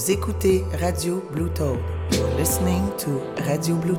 Vous écoutez Radio Blue Toad. You're listening to Radio Blue.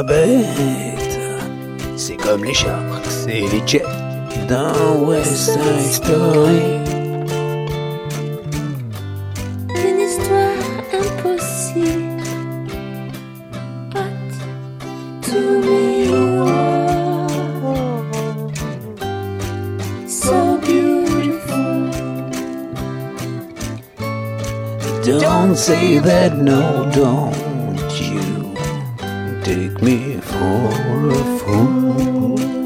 La bête, c'est comme les sharks et les jets dans West Side Story. une histoire impossible. But to me you are so beautiful. Don't say that, no, don't me for a fool.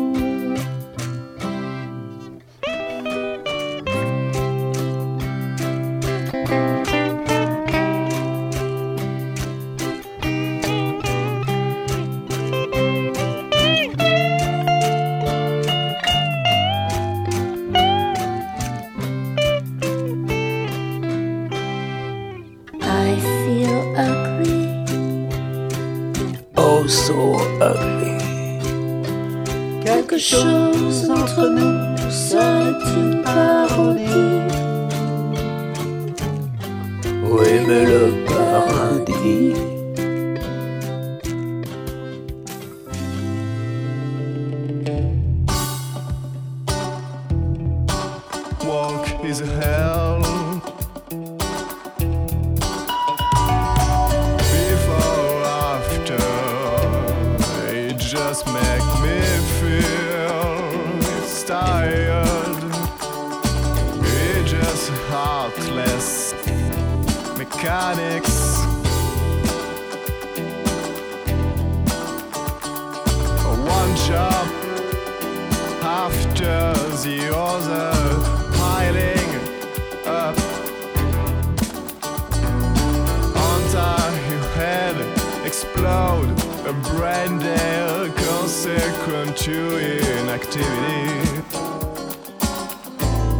Explode. A brain dead consequent to inactivity.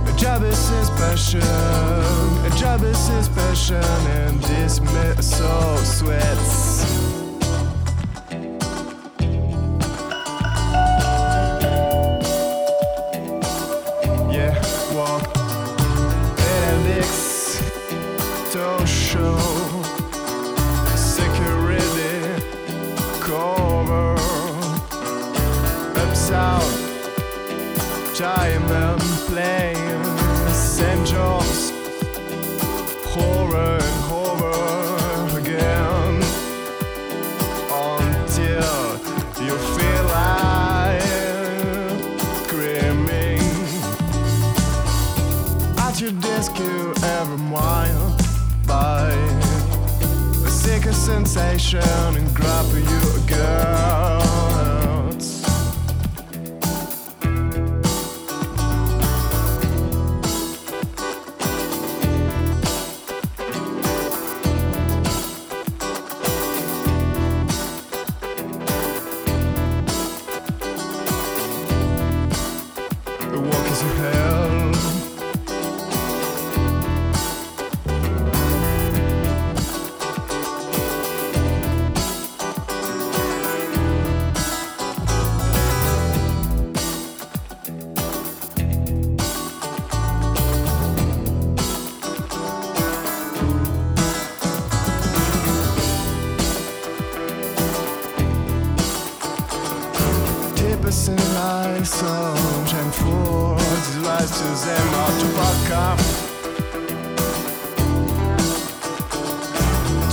A job is his passion. A job is his passion and this so sweats sensation and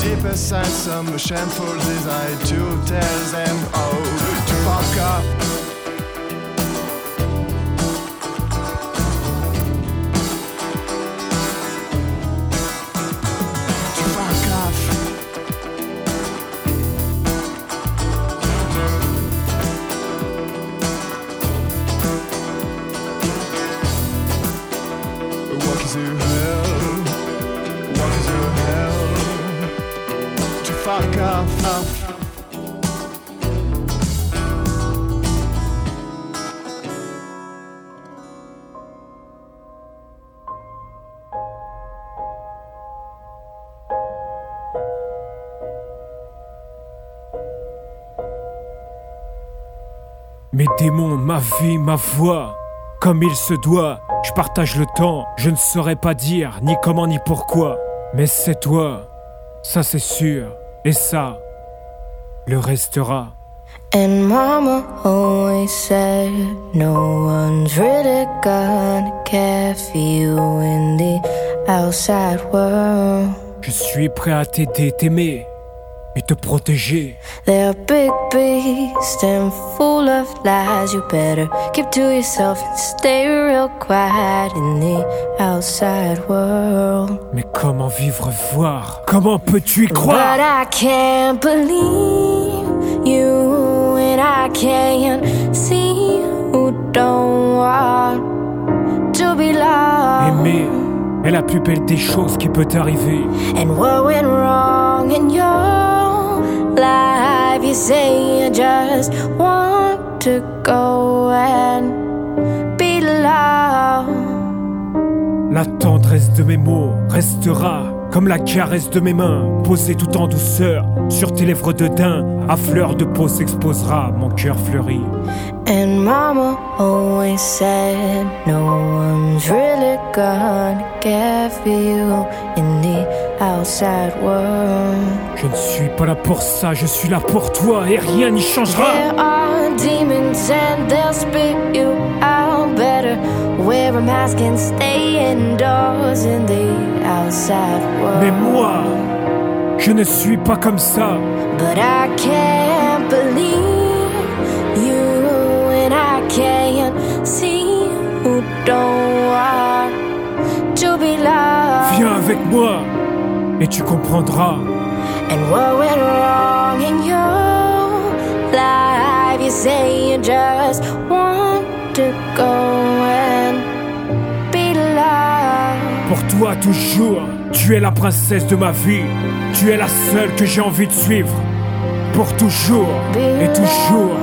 Deepest inside some shameful desire to tell them oh to fuck up Mes démons, ma vie, ma voix, comme il se doit, je partage le temps, je ne saurais pas dire ni comment ni pourquoi, mais c'est toi, ça c'est sûr, et ça le restera. And mama always said no one's really gonna care for you in the outside world. Je suis prêt à t'aider, t'aimer et te protéger. They're big beasts and full of lies. You better keep to yourself and stay real quiet in the outside world. Mais comment vivre, voir? Comment peux-tu y But croire I can't believe you, and I can't see who don't want to be loved. Aimer est la plus belle des choses qui peut t'arriver. And what went wrong in your life? You say you just want to go and be loved. La tendresse de mes mots restera comme la caresse de mes mains, posée tout en douceur sur tes lèvres de daim. À fleur de peau s'exposera mon cœur fleuri. And mama always said no one's really gonna care for you in the outside world. Je ne suis pas là pour ça, je suis là pour toi et rien n'y changera. There are demons and they'll spit you out Mais moi, je ne suis pas comme ça. But I can't believe you, and I can't see who don't want to be loved. Viens avec moi et tu comprendras. And what went wrong in your life? You say you just want to go Pour toi toujours, tu es la princesse de ma vie. Tu es la seule que j'ai envie de suivre. Pour toujours et toujours,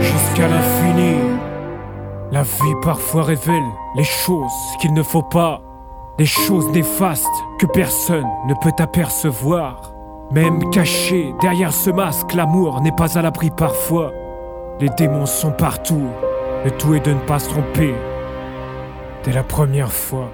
jusqu'à l'infini. La vie parfois révèle les choses qu'il ne faut pas, des choses néfastes que personne ne peut apercevoir. Même caché derrière ce masque, l'amour n'est pas à l'abri parfois. Les démons sont partout. Le tout est de ne pas se tromper dès la première fois.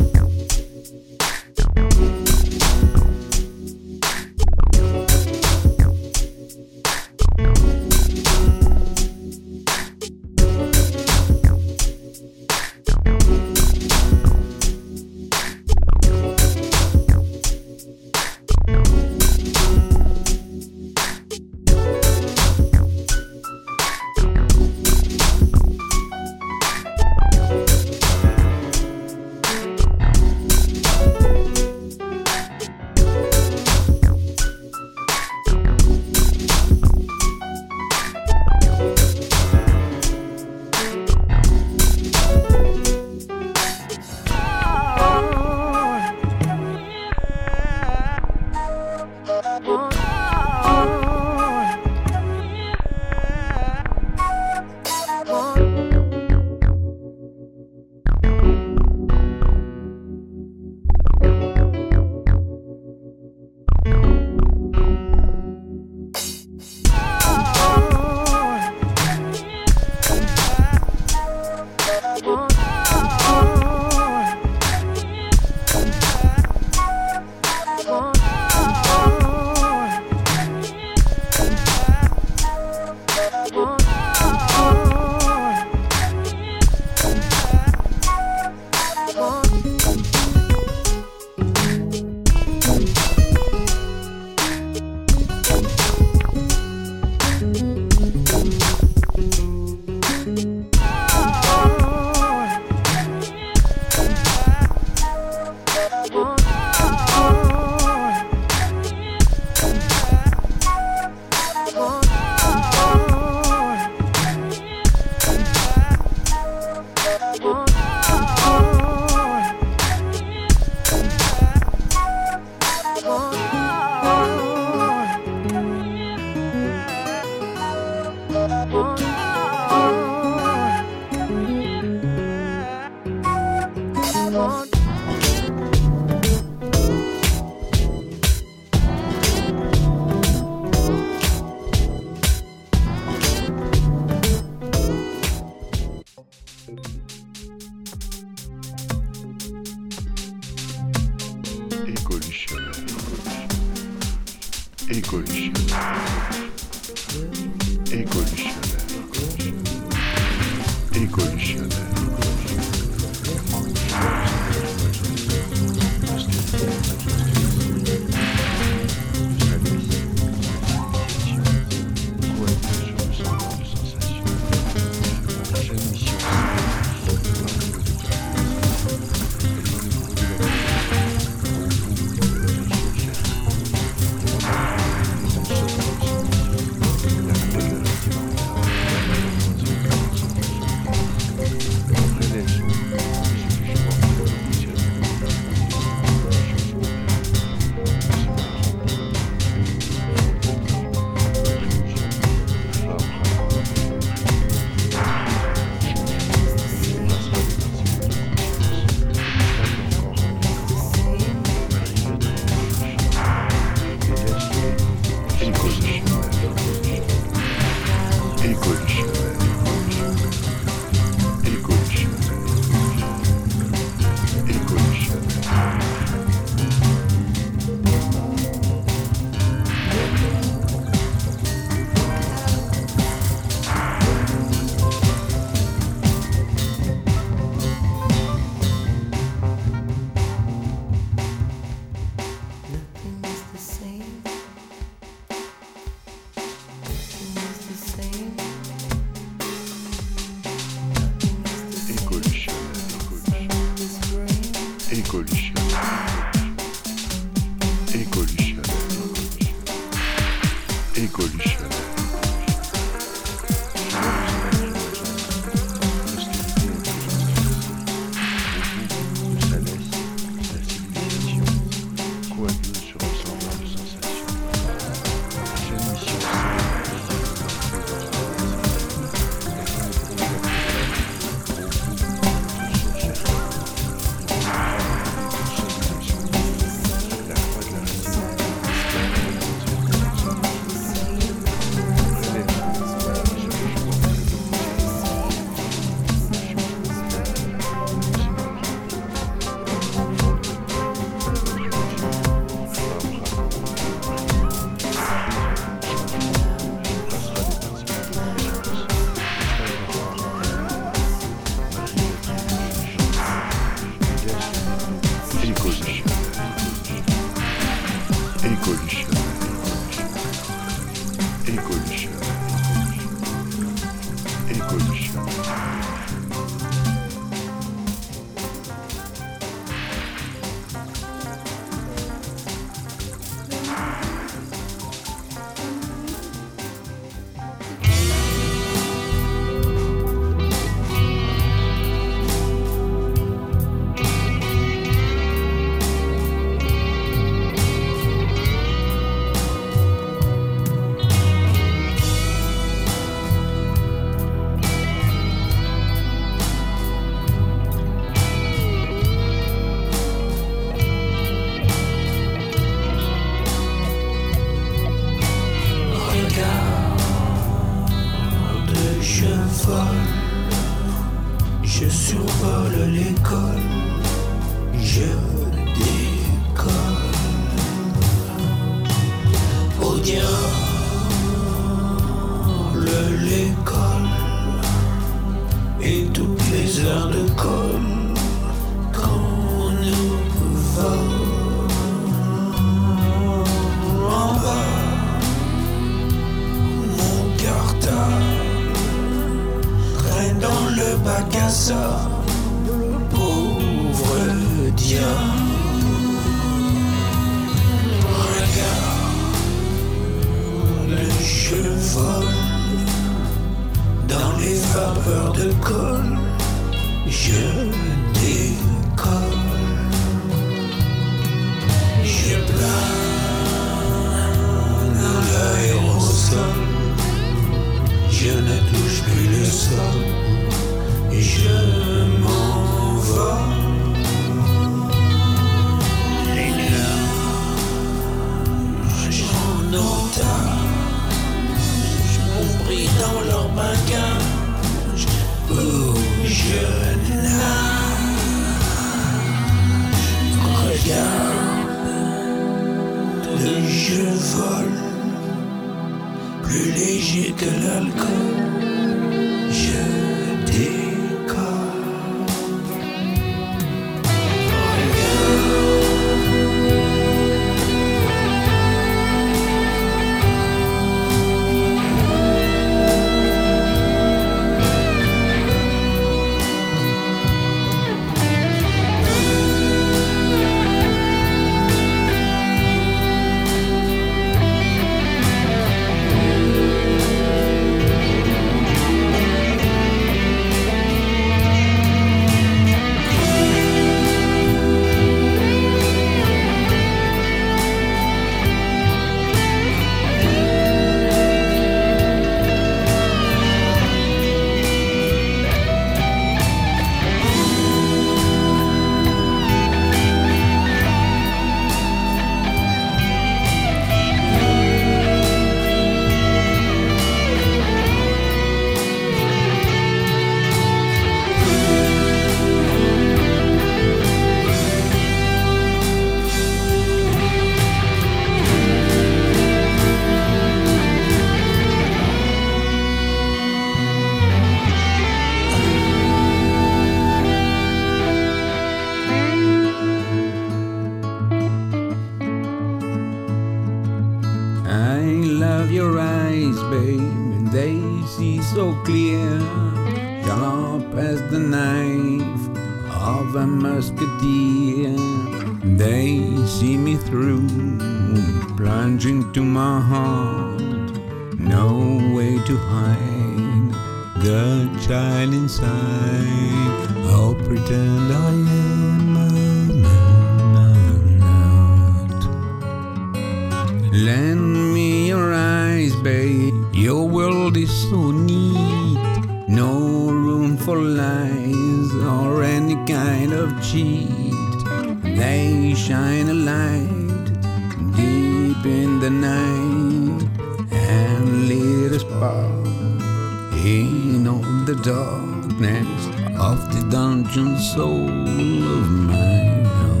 Lit a in all the darkness of the dungeon soul of mine. oh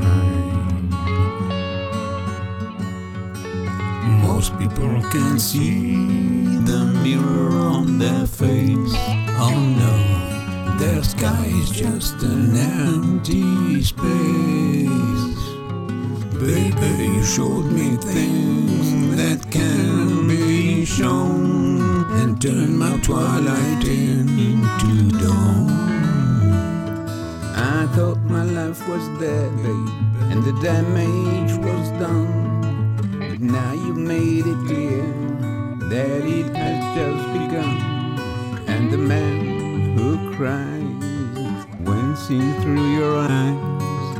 mine. Most people can see the mirror on their face. Oh no, their sky is just an empty space. Baby, you showed me things that can shown and turned my twilight into dawn. I thought my life was dead, and the damage was done. But now you've made it clear that it has just begun. And the man who cries when seen through your eyes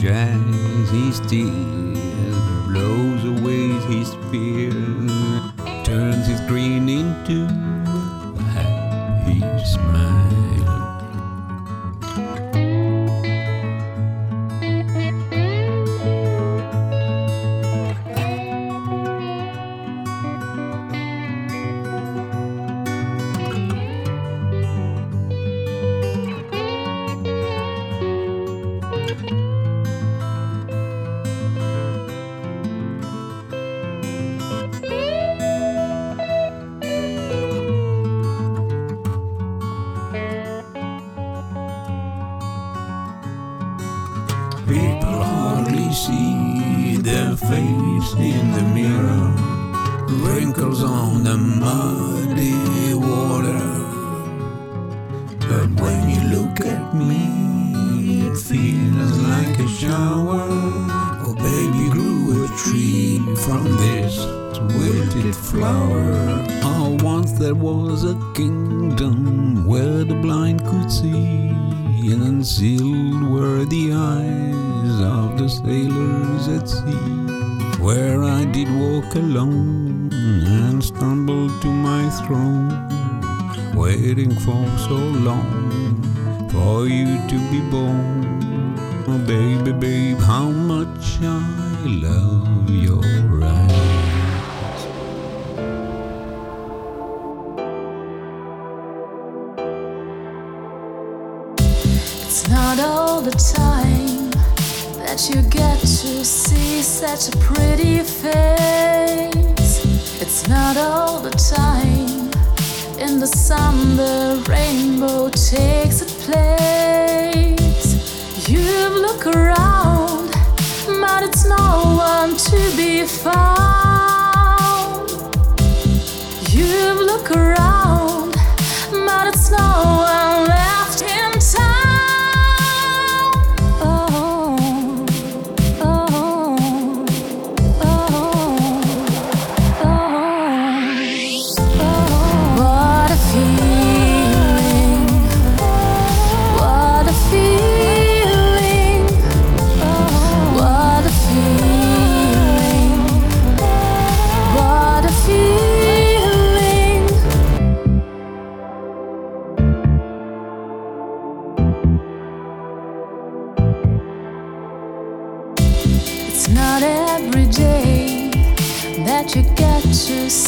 dries his tears, blows away his fear, turns his green into flower. Oh, once there was a kingdom where the blind could see, and unsealed were the eyes of the sailors at sea. Where I did walk alone and stumble to my throne, waiting for so long for you to be born. Oh, baby, babe, how much I love your eyes. the time that you get to see such a pretty face. It's not all the time in the sun the rainbow takes its place. You look around, but it's no one to be found. You look around.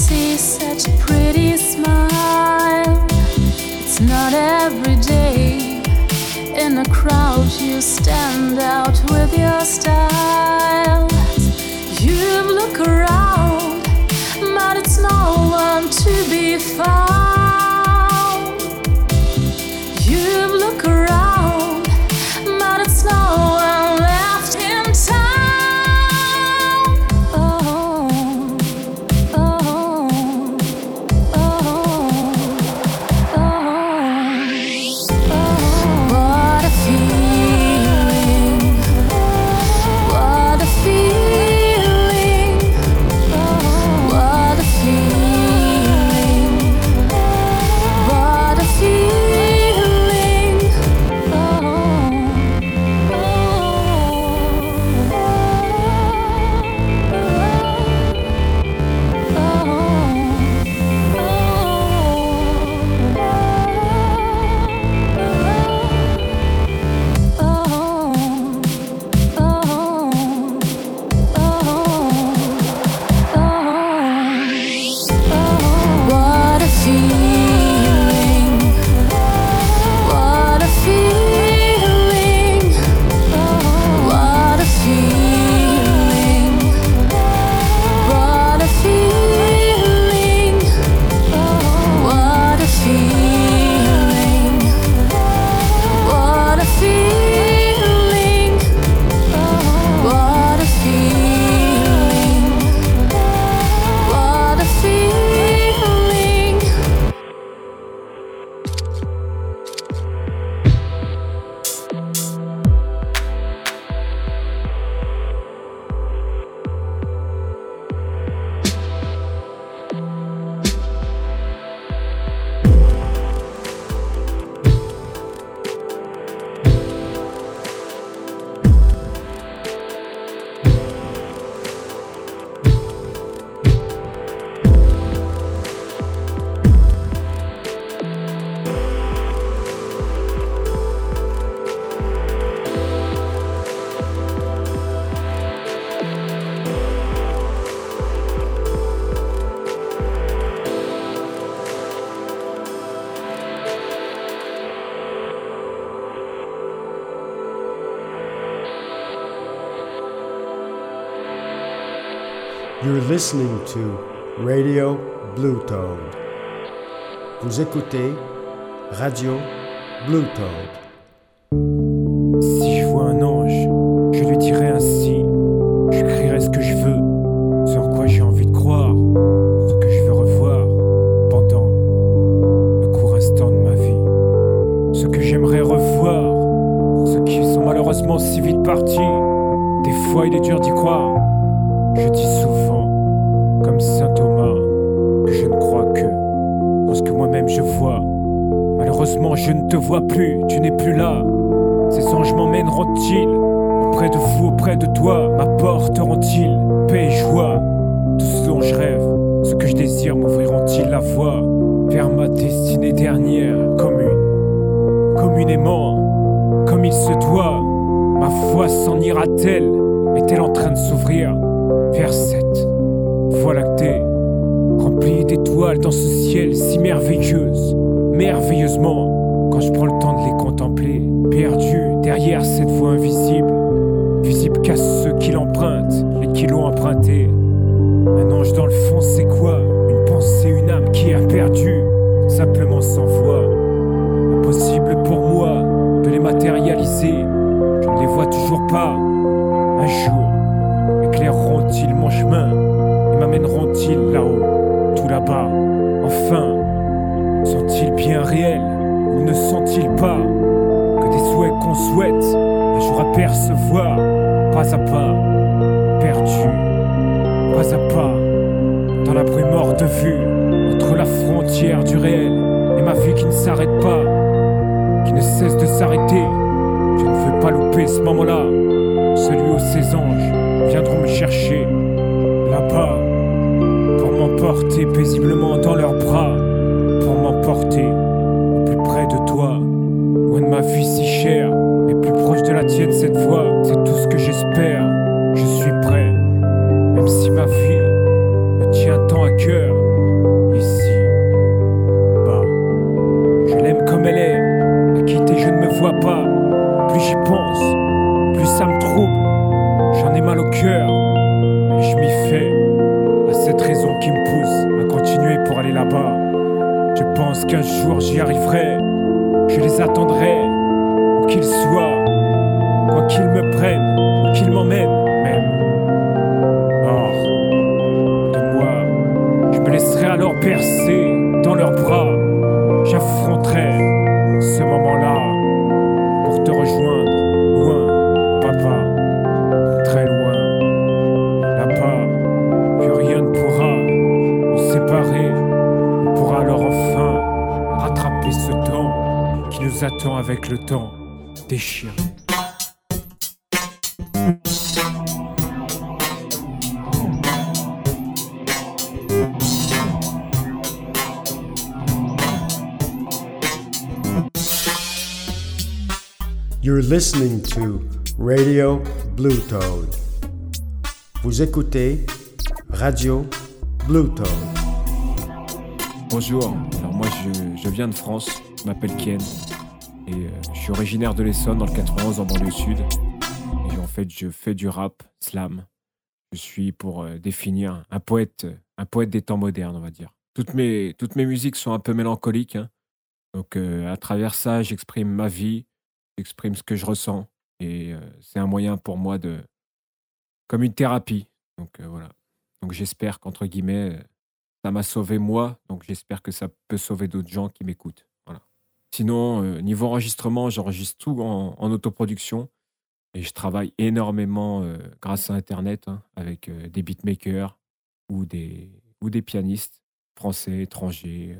see such a pretty smile. It's not every day. In a crowd, you stand out with your style. listening to Radio Blue Toad. Vous écoutez Radio Blue Toad. Pas. Un jour, éclaireront-ils mon chemin et m'amèneront-ils là-haut, tout là-bas? Enfin, sont-ils bien réels ou ne sont-ils pas? Que des souhaits qu'on souhaite un jour apercevoir, pas à pas, ce moment-là, You're listening to Radio Blue Toad. Vous écoutez Radio Blue Toad. Bonjour, alors moi je, je viens de France, je m'appelle Ken et euh, je suis originaire de l'Essonne dans le 91 en banlieue sud. Et en fait je fais du rap, slam. Je suis pour euh, définir un poète, un poète des temps modernes on va dire. Toutes mes, toutes mes musiques sont un peu mélancoliques. hein. Donc euh, à travers ça j'exprime ma vie, j'exprime ce que je ressens et euh, c'est un moyen pour moi de... comme une thérapie. Donc euh, voilà. Donc j'espère qu'entre guillemets... euh, ça m'a sauvé moi, donc j'espère que ça peut sauver d'autres gens qui m'écoutent. Voilà. Sinon, niveau enregistrement, j'enregistre tout en, autoproduction et je travaille énormément grâce à Internet hein, avec des beatmakers ou des, ou des pianistes français, étrangers,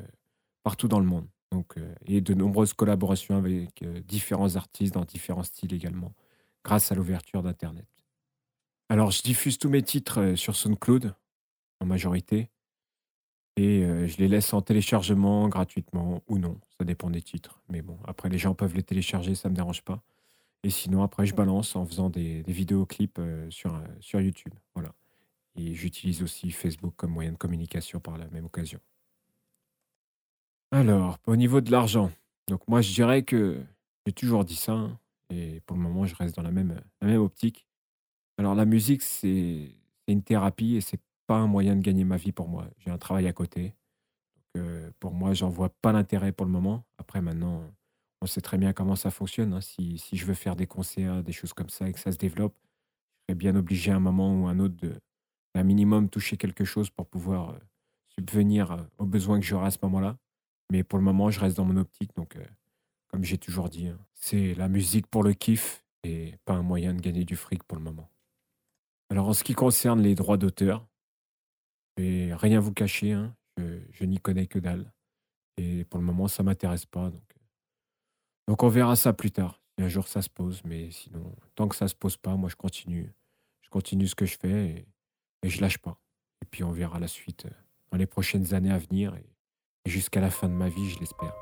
partout dans le monde. Donc, euh, et de nombreuses collaborations avec euh, différents artistes dans différents styles également, grâce à l'ouverture d'Internet. Alors, je diffuse tous mes titres euh, sur SoundCloud en majorité. Et euh, je les laisse en téléchargement gratuitement ou non. Ça dépend des titres. Mais bon, après, les gens peuvent les télécharger, ça ne me dérange pas. Et sinon, après, je balance en faisant des, des vidéoclips sur, sur YouTube. Voilà. Et j'utilise aussi Facebook comme moyen de communication par la même occasion. Alors, au niveau de l'argent, donc moi, je dirais que j'ai toujours dit ça. hein, et pour le moment, je reste dans la même, optique. Alors, la musique, c'est une thérapie et c'est pas un moyen de gagner ma vie pour moi. J'ai un travail à côté. Euh, pour moi, j'en vois pas l'intérêt pour le moment. Après, maintenant, on sait très bien comment ça fonctionne. hein. Si, si je veux faire des concerts, des choses comme ça et que ça se développe, je serais bien obligé à un moment ou à un autre de, un minimum, toucher quelque chose pour pouvoir euh, subvenir euh, aux besoins que j'aurai à ce moment-là. Mais pour le moment, je reste dans mon optique. Donc, euh, comme j'ai toujours dit, hein, c'est la musique pour le kiff et pas un moyen de gagner du fric pour le moment. Alors, en ce qui concerne les droits d'auteur, je vais rien vous cacher, hein, je, n'y connais que dalle. Et pour le moment, ça m'intéresse pas. Donc, euh, donc, on verra ça plus tard. Si un jour ça se pose, mais sinon, tant que ça se pose pas, moi, je continue. Je continue ce que je fais et, et je lâche pas. Et puis, on verra la suite euh, dans les prochaines années à venir jusqu'à la fin de ma vie, je l'espère.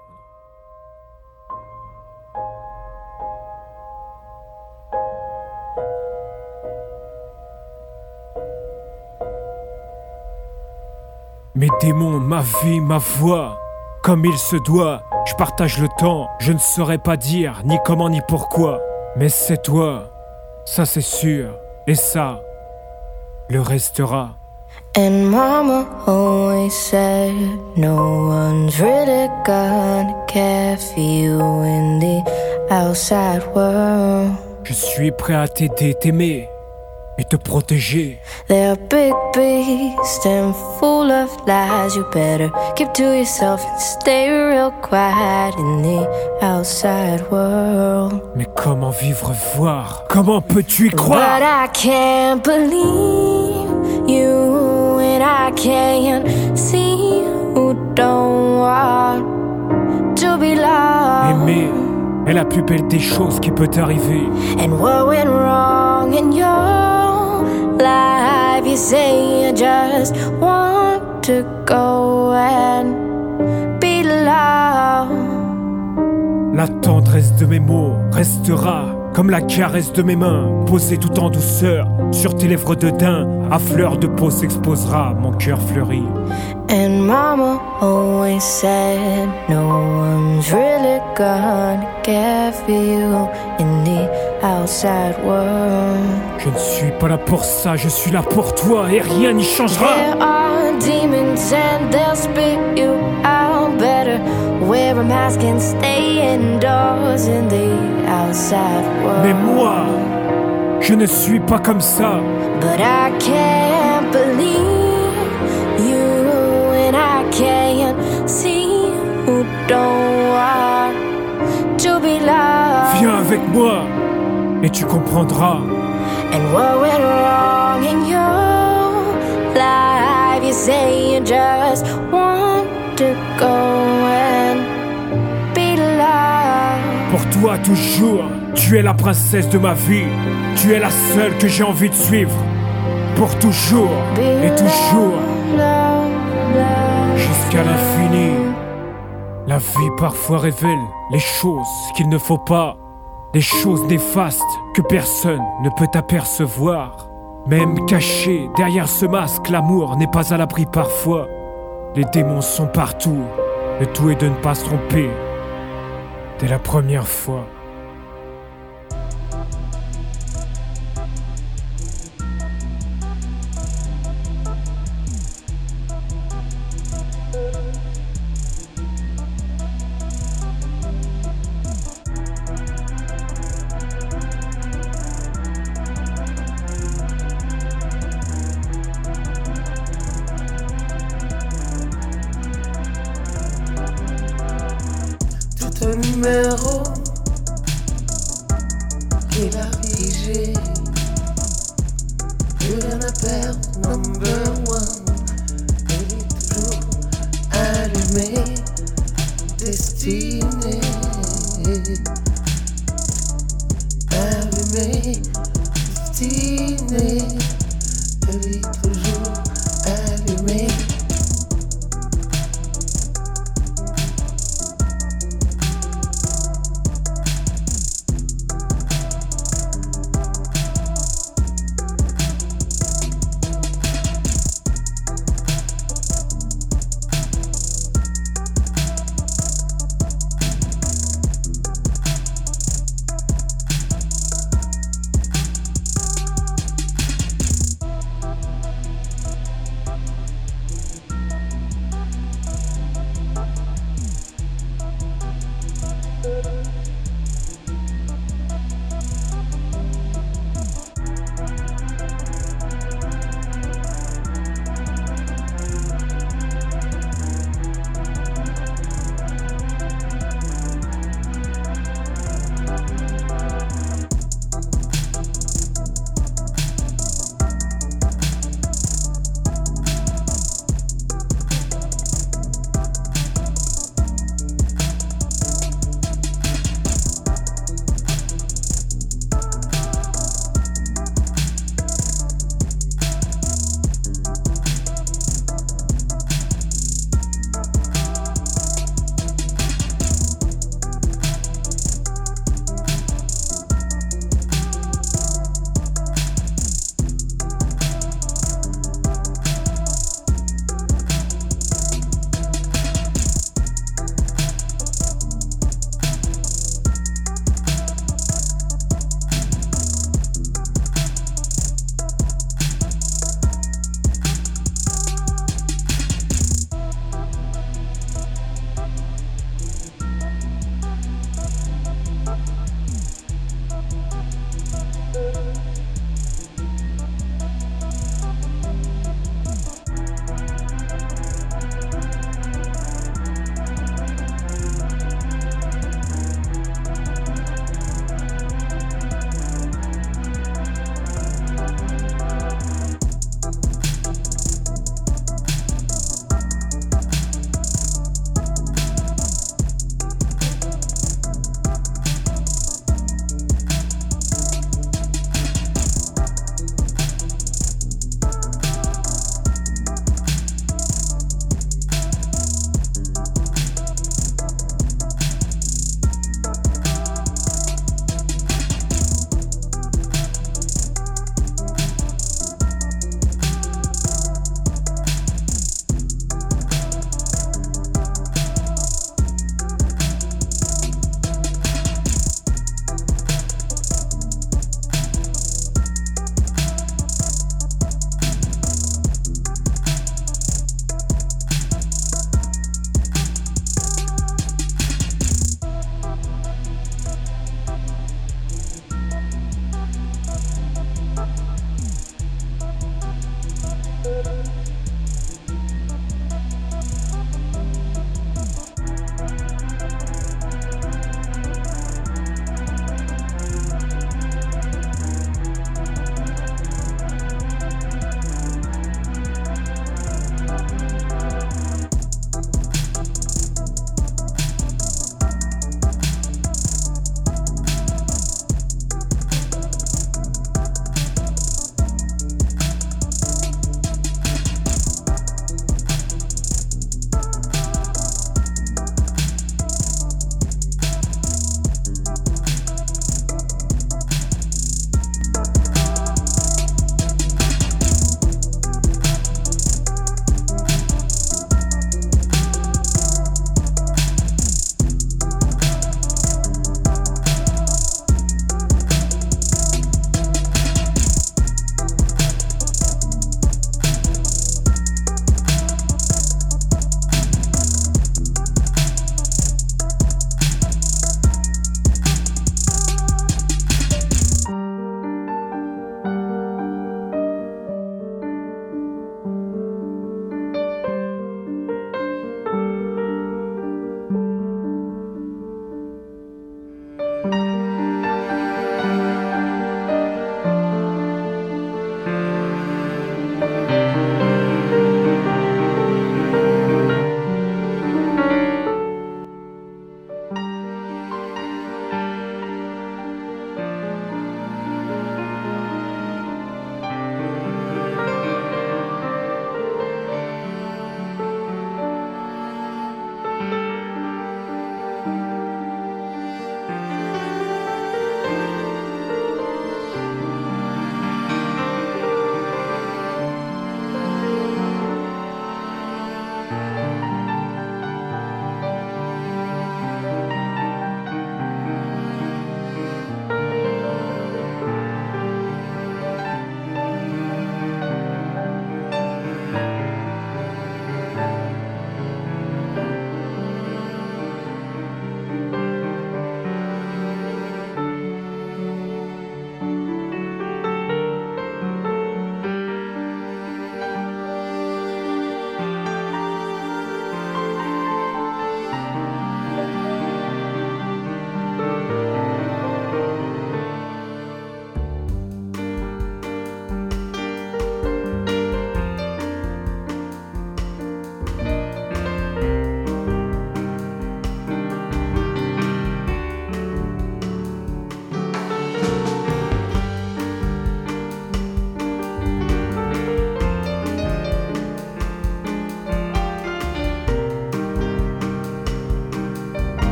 Mes démons, ma vie, ma voix, comme il se doit, je partage le temps, je ne saurais pas dire ni comment ni pourquoi, mais c'est toi, ça c'est sûr, et ça le restera. And mama always said, No one's really gonna care for you in the outside world. Je suis prêt à t'aider, t'aimer et te protéger. They're big beasts and full of lies. You better keep to yourself and stay real quiet in the outside world. Mais comment vivre, voir? Comment peux-tu y But croire I can't believe you, I can't see who don't want to be loved. Aimer est la plus belle des choses qui peut t'arriver. And what went wrong in your life? You say you just want to go and be loved. La tendresse de mes mots restera comme la caresse de mes mains, posée tout en douceur sur tes lèvres de daim. À fleur de peau s'exposera mon cœur fleuri. And mama always said, No one's really gonna care for you in the outside world. Je ne suis pas là pour ça, je suis là pour toi et rien n'y changera. There are demons and they'll spit you Mais moi, je ne suis pas comme ça. But I can't believe you, and I can't see who don't want to be loved. Viens avec moi et tu comprendras. And what went wrong in your life? You say you just want to go toi toujours, tu es la princesse de ma vie. Tu es la seule que j'ai envie de suivre. Pour toujours et toujours, jusqu'à l'infini. La vie parfois révèle les choses qu'il ne faut pas, des choses néfastes que personne ne peut apercevoir. Même caché derrière ce masque, l'amour n'est pas à l'abri parfois. Les démons sont partout. Le tout est de ne pas se tromper dès la première fois.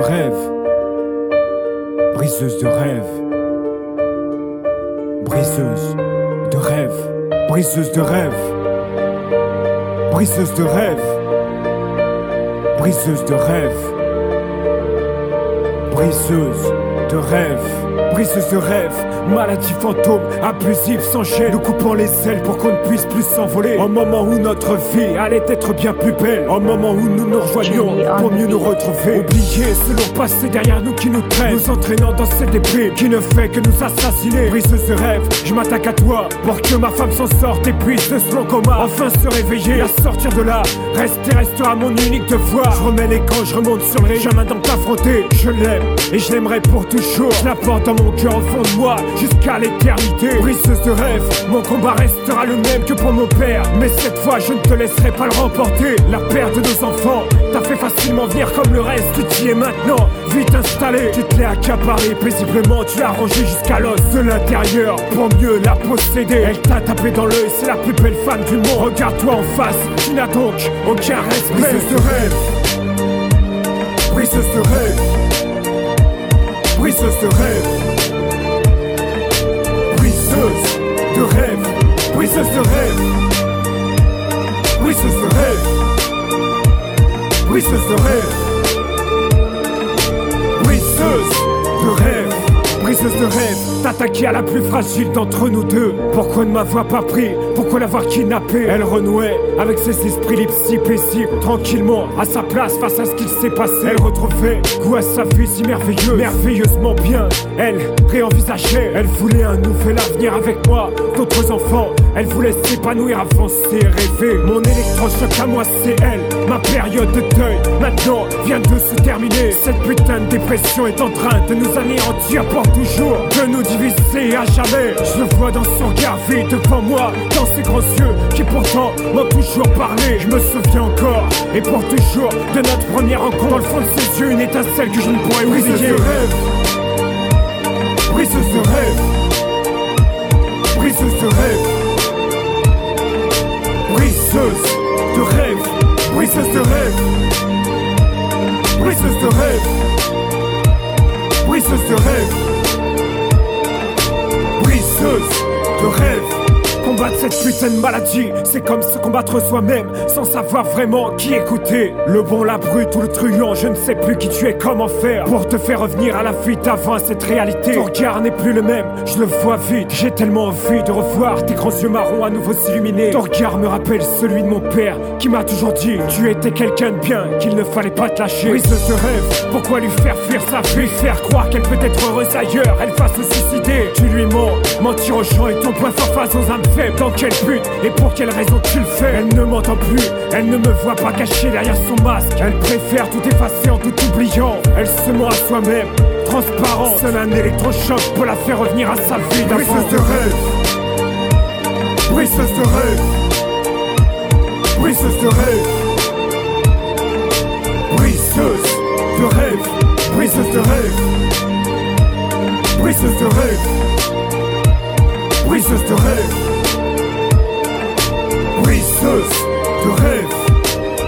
Rêve. Briseuse de rêve, briseuse de rêve, briseuse de rêve, briseuse de rêve, briseuse de rêve, briseuse de rêve briseuse de rêve, maladie fantôme, abusive s'enchaîne, nous coupant les ailes pour qu'on ne puisse plus s'envoler. Au moment où notre vie allait être bien plus belle, au moment où nous nous rejoignions pour mieux nous retrouver. Oublier ce long passé derrière nous qui nous traîne, nous entraînant dans cette épée qui ne fait que nous assassiner. Briseuse de rêve, je m'attaque à toi pour que ma femme s'en sorte et puisse de ce long coma enfin se réveiller, à sortir de là. Rester restera mon unique devoir. Je remets les camps, je remonte sur les chemins dans Je l'aime et je l'aimerai pour toujours. Je la porte dans mon cœur au fond de moi jusqu'à l'éternité. Briseuse de rêve, mon combat restera le même que pour mon père. Mais cette fois, je ne te laisserai pas le remporter. La perte de nos enfants t'a fait facilement venir comme le reste. Tu t'y es maintenant, vite installé. Tu te accaparé paisiblement, tu l'as rangé jusqu'à l'os de l'intérieur pour mieux la posséder. Elle t'a tapé dans l'œil, c'est la plus belle femme du monde. Regarde-toi en face, tu n'as donc aucun respect. Briseuse de rêve, briseuse de rêve, briseuse de rêve briseuse de rêve, briseuse de rêve, briseuse de rêve, briseuse de rêve, briseuse de rêve, briseuse de rêve, t'attaquer à la plus fragile d'entre nous deux. Pourquoi ne m'avoir pas pris? Pourquoi l'avoir kidnappée Elle renouait avec ses esprits libres si paisibles, tranquillement, à sa place face à ce qu'il s'est passé. Elle retrouvait goût à sa vie si merveilleuse, merveilleusement bien. Elle réenvisageait, elle voulait un nouvel avenir avec moi, d'autres enfants. Elle voulait s'épanouir, avancer, rêver. Mon électrochoc à moi, c'est elle. Ma période de deuil, maintenant, vient de se terminer. Cette putain de dépression est en train de nous anéantir pour toujours, de nous diviser à jamais. Je le vois dans son regard vide devant moi, ses grands yeux qui pourtant m'ont toujours parlé. Je me souviens encore, et pour toujours, de notre première rencontre. Dans le fond de ses yeux, une étincelle que je ne pourrais oublier. Briseuse de rêve, briseuse de rêve, briseuse de rêve, briseuse de rêve, briseuse de rêve, briseuse de rêve, briseuse de rêve, briseuse de rêve. Combattre cette putain maladie, c'est comme se combattre soi-même sans savoir vraiment qui écouter. Le bon, la brute ou le truand, je ne sais plus qui tu es, comment faire pour te faire revenir à la vie d'avant, à cette réalité. Ton regard n'est plus le même, je le vois vite. J'ai tellement envie de revoir tes grands yeux marrons à nouveau s'illuminer. Ton regard me rappelle celui de mon père qui m'a toujours dit Tu étais quelqu'un de bien, qu'il ne fallait pas te lâcher. Briseuse de rêve, pourquoi lui faire fuir sa vie, faire croire qu'elle peut être heureuse ailleurs, elle va se suicider. Tu lui mens, mentir au champ et ton point face aux âmes Dans quel but et pour quelle raison tu le fais? Elle ne m'entend plus, elle ne me voit pas caché derrière son masque. Elle préfère tout effacer en tout oubliant. Elle se ment à soi-même, transparent. Seul un électrochoc peut la faire revenir à sa vie d'avant. Briseuse de rêve, briseuse de rêve, briseuse de rêve, briseuse de rêve, briseuse de rêve, briseuse de rêve, briseuse de rêve,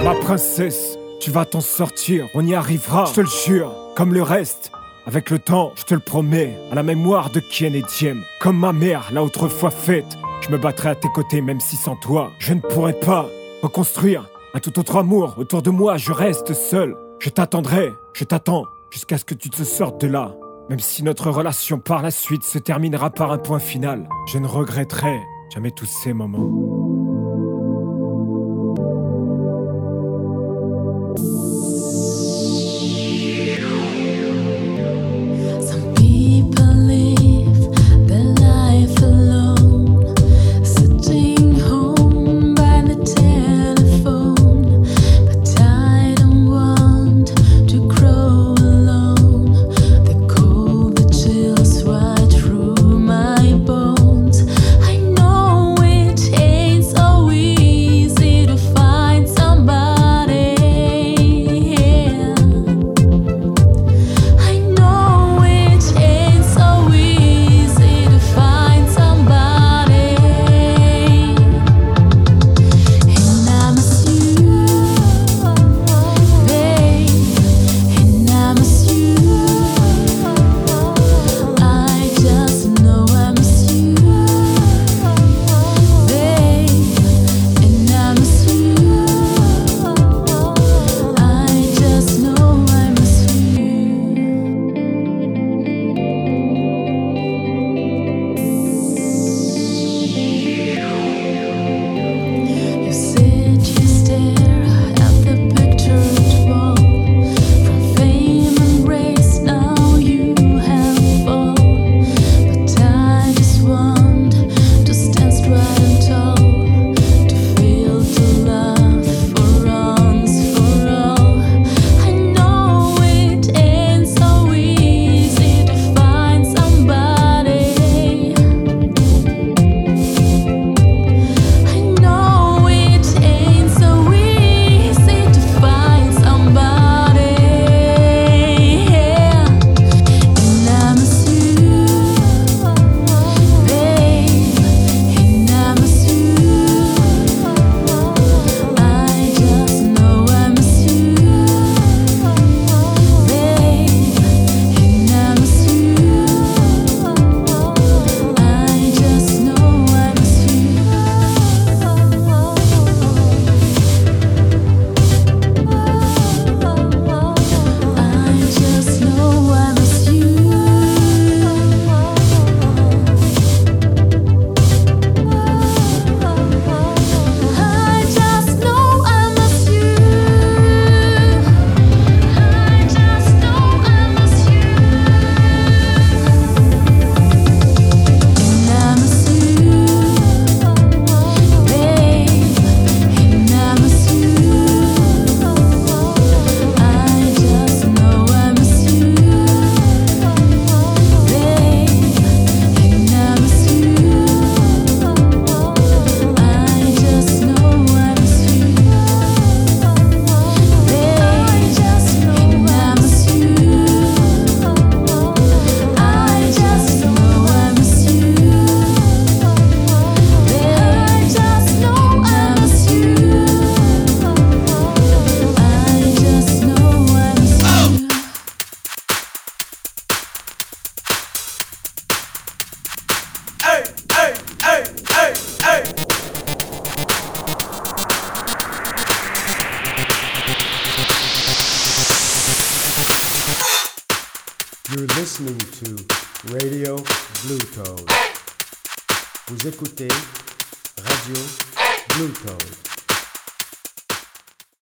Ma princesse, tu vas t'en sortir, on y arrivera, je te le jure, comme le reste. Avec le temps, je te le promets, à la mémoire de Kien et Diem, comme ma mère l'a autrefois faite, je me battrai à tes côtés même si sans toi, je ne pourrai pas reconstruire un tout autre amour. Autour de moi, je reste seul. Je t'attendrai, je t'attends, jusqu'à ce que tu te sortes de là. Même si notre relation par la suite se terminera par un point final, je ne regretterai jamais tous ces moments.